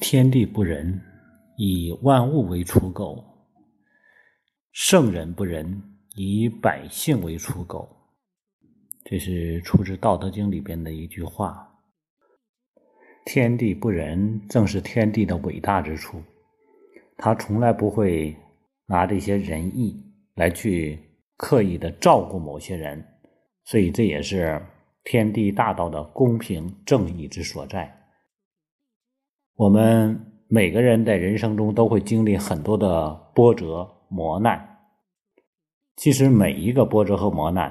天地不仁，以万物为刍狗；圣人不仁，以百姓为刍狗。这是出自《道德经》里边的一句话。天地不仁，正是天地的伟大之处。他从来不会拿这些仁义来去刻意的照顾某些人，所以这也是天地大道的公平正义之所在。我们每个人在人生中都会经历很多的波折磨难，其实每一个波折和磨难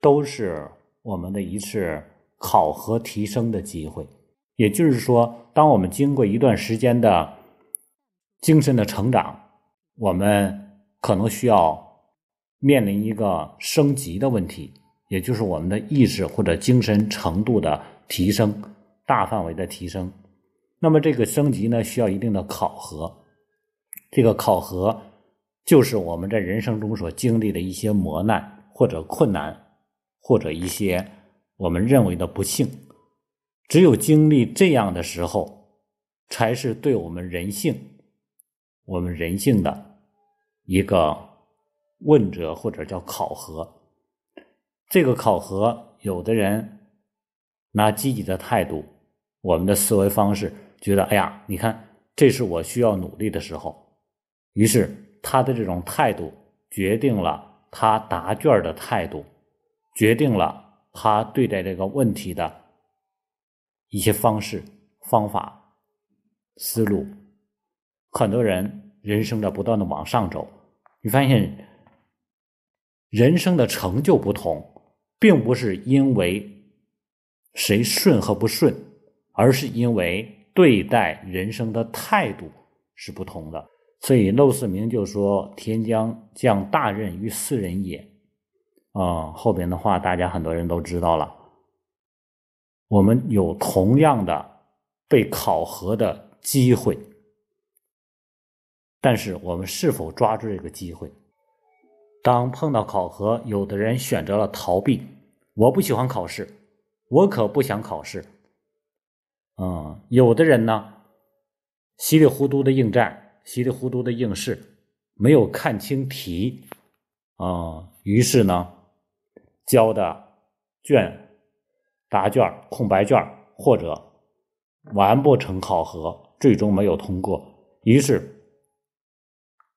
都是我们的一次考核提升的机会。也就是说，当我们经过一段时间的精神的成长，我们可能需要面临一个升级的问题，也就是我们的意识或者精神程度的提升，大范围的提升。那么这个升级呢，需要一定的考核。这个考核就是我们在人生中所经历的一些磨难，或者困难，或者一些我们认为的不幸。只有经历这样的时候，才是对我们人性、我们人性的一个问责或者叫考核。这个考核，有的人拿积极的态度，我们的思维方式。觉得哎呀，你看，这是我需要努力的时候。于是他的这种态度决定了他答卷的态度，决定了他对待这个问题的一些方式、方法、思路。很多人人生在不断的往上走，你发现人生的成就不同，并不是因为谁顺和不顺，而是因为。对待人生的态度是不同的，所以陋室铭就说：“天将降大任于斯人也。”啊，后边的话大家很多人都知道了。我们有同样的被考核的机会，但是我们是否抓住这个机会？当碰到考核，有的人选择了逃避。我不喜欢考试，我可不想考试。嗯，有的人呢，稀里糊涂的应战，稀里糊涂的应试，没有看清题，啊，于是呢，交的卷、答卷、空白卷或者完不成考核，最终没有通过。于是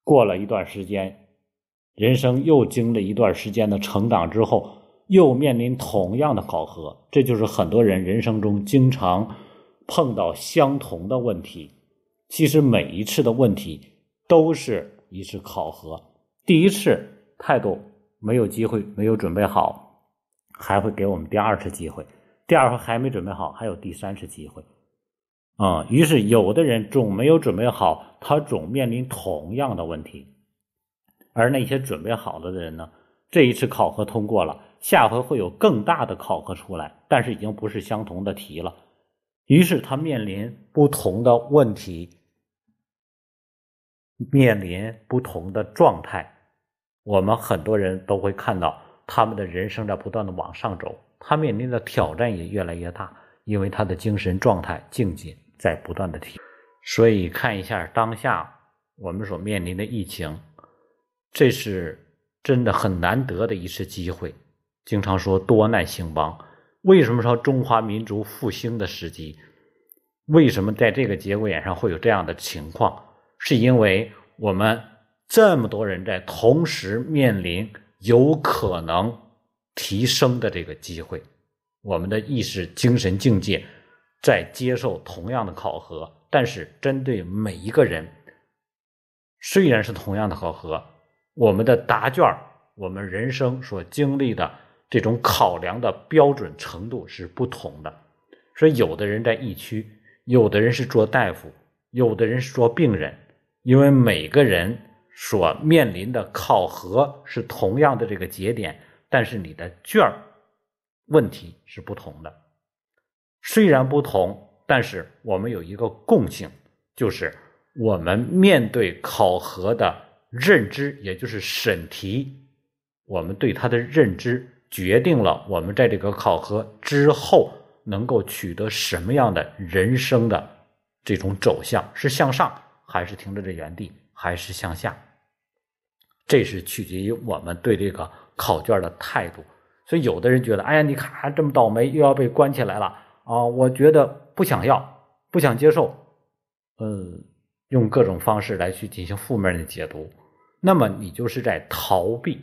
过了一段时间，人生又经历一段时间的成长之后，又面临同样的考核。这就是很多人人生中经常。碰到相同的问题，其实每一次的问题都是一次考核。第一次态度没有机会，没有准备好，还会给我们第二次机会。第二回还没准备好，还有第三次机会。啊，于是有的人总没有准备好，他总面临同样的问题。而那些准备好了的人呢，这一次考核通过了，下回会有更大的考核出来，但是已经不是相同的题了。于是他面临不同的问题，面临不同的状态。我们很多人都会看到他们的人生在不断的往上走，他面临的挑战也越来越大，因为他的精神状态境界在不断的提。所以看一下当下我们所面临的疫情，这是真的很难得的一次机会。经常说多难兴邦。为什么说中华民族复兴的时机？为什么在这个节骨眼上会有这样的情况？是因为我们这么多人在同时面临有可能提升的这个机会，我们的意识、精神境界在接受同样的考核，但是针对每一个人，虽然是同样的考核，我们的答卷我们人生所经历的。这种考量的标准程度是不同的，所以有的人在疫区，有的人是做大夫，有的人是做病人，因为每个人所面临的考核是同样的这个节点，但是你的卷儿问题是不同的。虽然不同，但是我们有一个共性，就是我们面对考核的认知，也就是审题，我们对它的认知。决定了我们在这个考核之后能够取得什么样的人生的这种走向是向上，还是停留在原地，还是向下？这是取决于我们对这个考卷的态度。所以，有的人觉得，哎呀，你看这么倒霉，又要被关起来了啊！我觉得不想要，不想接受，嗯，用各种方式来去进行负面的解读，那么你就是在逃避。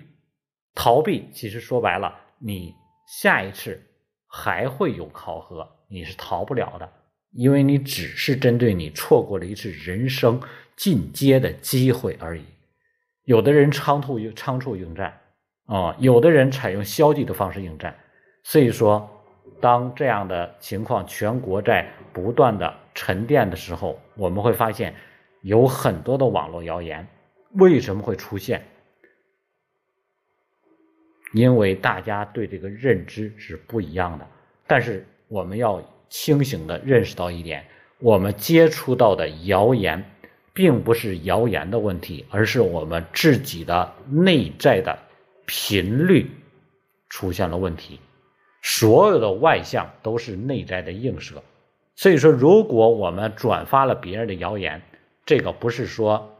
逃避其实说白了，你下一次还会有考核，你是逃不了的，因为你只是针对你错过了一次人生进阶的机会而已。有的人仓促仓促应战。啊，有的人采用消极的方式应战，所以说，当这样的情况全国在不断的沉淀的时候，我们会发现有很多的网络谣言为什么会出现？因为大家对这个认知是不一样的。但是我们要清醒的认识到一点：我们接触到的谣言，并不是谣言的问题，而是我们自己的内在的。频率出现了问题，所有的外向都是内在的映射。所以说，如果我们转发了别人的谣言，这个不是说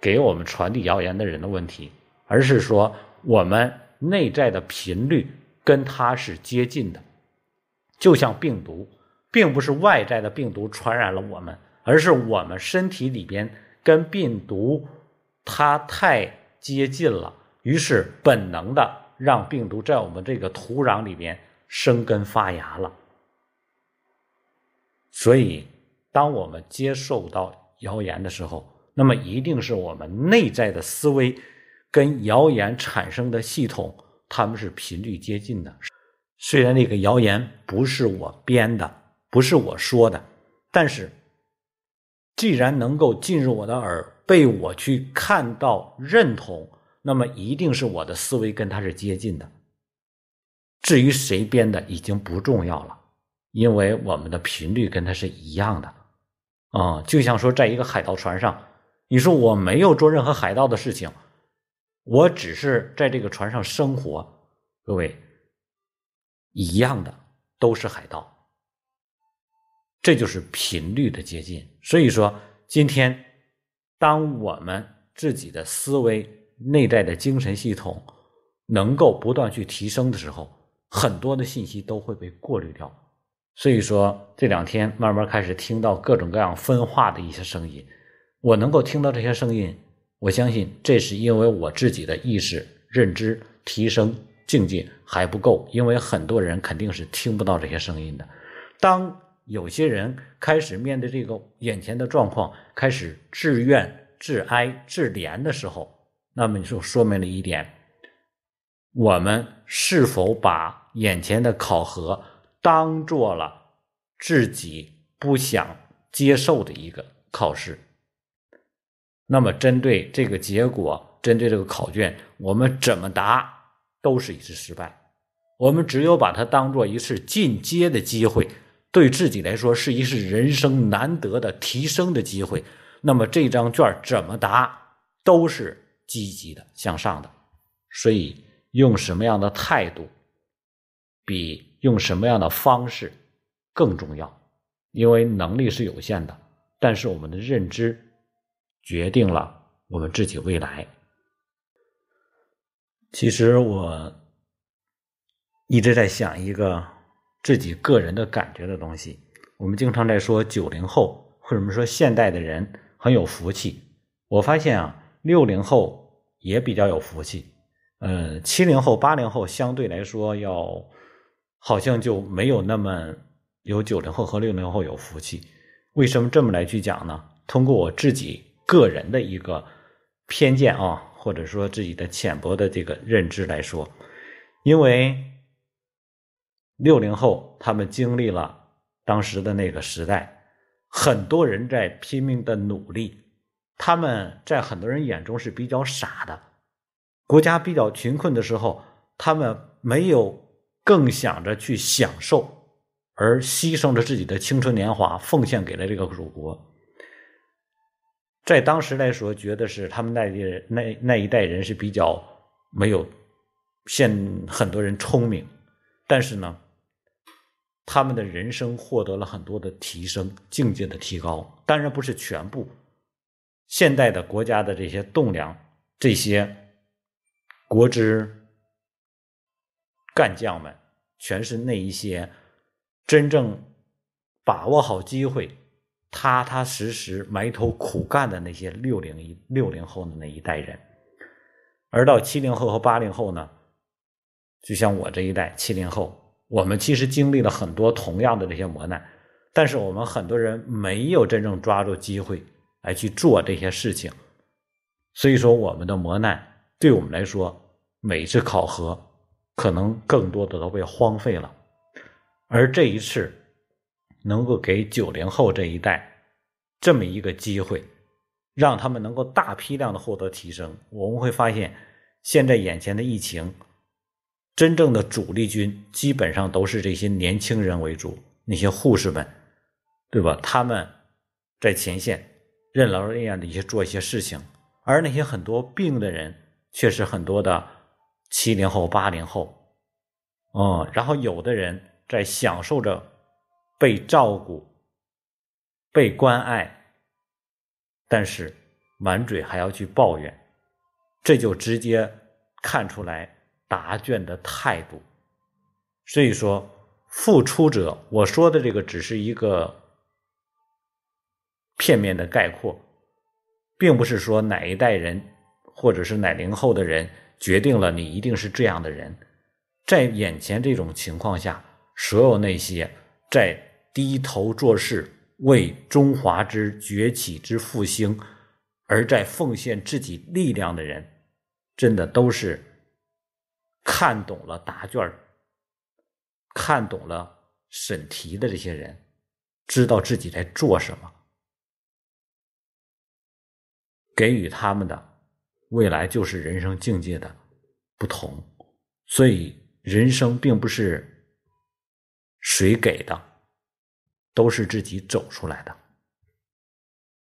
给我们传递谣言的人的问题，而是说我们内在的频率跟它是接近的。就像病毒，并不是外在的病毒传染了我们，而是我们身体里边跟病毒它太接近了。于是，本能的让病毒在我们这个土壤里边生根发芽了。所以，当我们接受到谣言的时候，那么一定是我们内在的思维跟谣言产生的系统，他们是频率接近的。虽然那个谣言不是我编的，不是我说的，但是既然能够进入我的耳，被我去看到、认同。那么一定是我的思维跟他是接近的。至于谁编的已经不重要了，因为我们的频率跟他是一样的。啊，就像说在一个海盗船上，你说我没有做任何海盗的事情，我只是在这个船上生活，各位一样的都是海盗。这就是频率的接近。所以说，今天当我们自己的思维。内在的精神系统能够不断去提升的时候，很多的信息都会被过滤掉。所以说，这两天慢慢开始听到各种各样分化的一些声音。我能够听到这些声音，我相信这是因为我自己的意识认知提升境界还不够。因为很多人肯定是听不到这些声音的。当有些人开始面对这个眼前的状况，开始自怨自哀自怜的时候，那么你就说明了一点：我们是否把眼前的考核当做了自己不想接受的一个考试？那么针对这个结果，针对这个考卷，我们怎么答都是一次失败。我们只有把它当做一次进阶的机会，对自己来说是一次人生难得的提升的机会。那么这张卷怎么答都是。积极的向上的，所以用什么样的态度，比用什么样的方式更重要。因为能力是有限的，但是我们的认知决定了我们自己未来。其实我一直在想一个自己个人的感觉的东西。我们经常在说九零后，或者说现代的人很有福气。我发现啊。六零后也比较有福气，呃，七零后、八零后相对来说要好像就没有那么有九零后和六零后有福气。为什么这么来去讲呢？通过我自己个人的一个偏见啊，或者说自己的浅薄的这个认知来说，因为六零后他们经历了当时的那个时代，很多人在拼命的努力。他们在很多人眼中是比较傻的，国家比较贫困的时候，他们没有更想着去享受，而牺牲着自己的青春年华，奉献给了这个祖国。在当时来说，觉得是他们那一人那那一代人是比较没有现很多人聪明，但是呢，他们的人生获得了很多的提升，境界的提高。当然不是全部，现代的国家的这些栋梁，这些国之干将们，全是那一些真正把握好机会、踏踏实实埋头苦干的那些六零一六零后的那一代人。而到七零后和八零后呢，就像我这一代七零后，我们其实经历了很多同样的这些磨难，但是我们很多人没有真正抓住机会来去做这些事情，所以说我们的磨难对我们来说，每一次考核可能更多的都被荒废了，而这一次能够给九零后这一代这么一个机会。让他们能够大批量的获得提升，我们会发现，现在眼前的疫情，真正的主力军基本上都是这些年轻人为主，那些护士们，对吧？他们在前线任劳任怨的一些做一些事情，而那些很多病的人，却是很多的七零后、八零后，嗯，然后有的人在享受着被照顾、被关爱。但是满嘴还要去抱怨，这就直接看出来答卷的态度。所以说，付出者，我说的这个只是一个片面的概括，并不是说哪一代人或者是哪零后的人决定了你一定是这样的人。在眼前这种情况下，所有那些在低头做事。为中华之崛起之复兴而在奉献自己力量的人，真的都是看懂了答卷看懂了审题的这些人，知道自己在做什么，给予他们的未来就是人生境界的不同。所以，人生并不是谁给的。都是自己走出来的。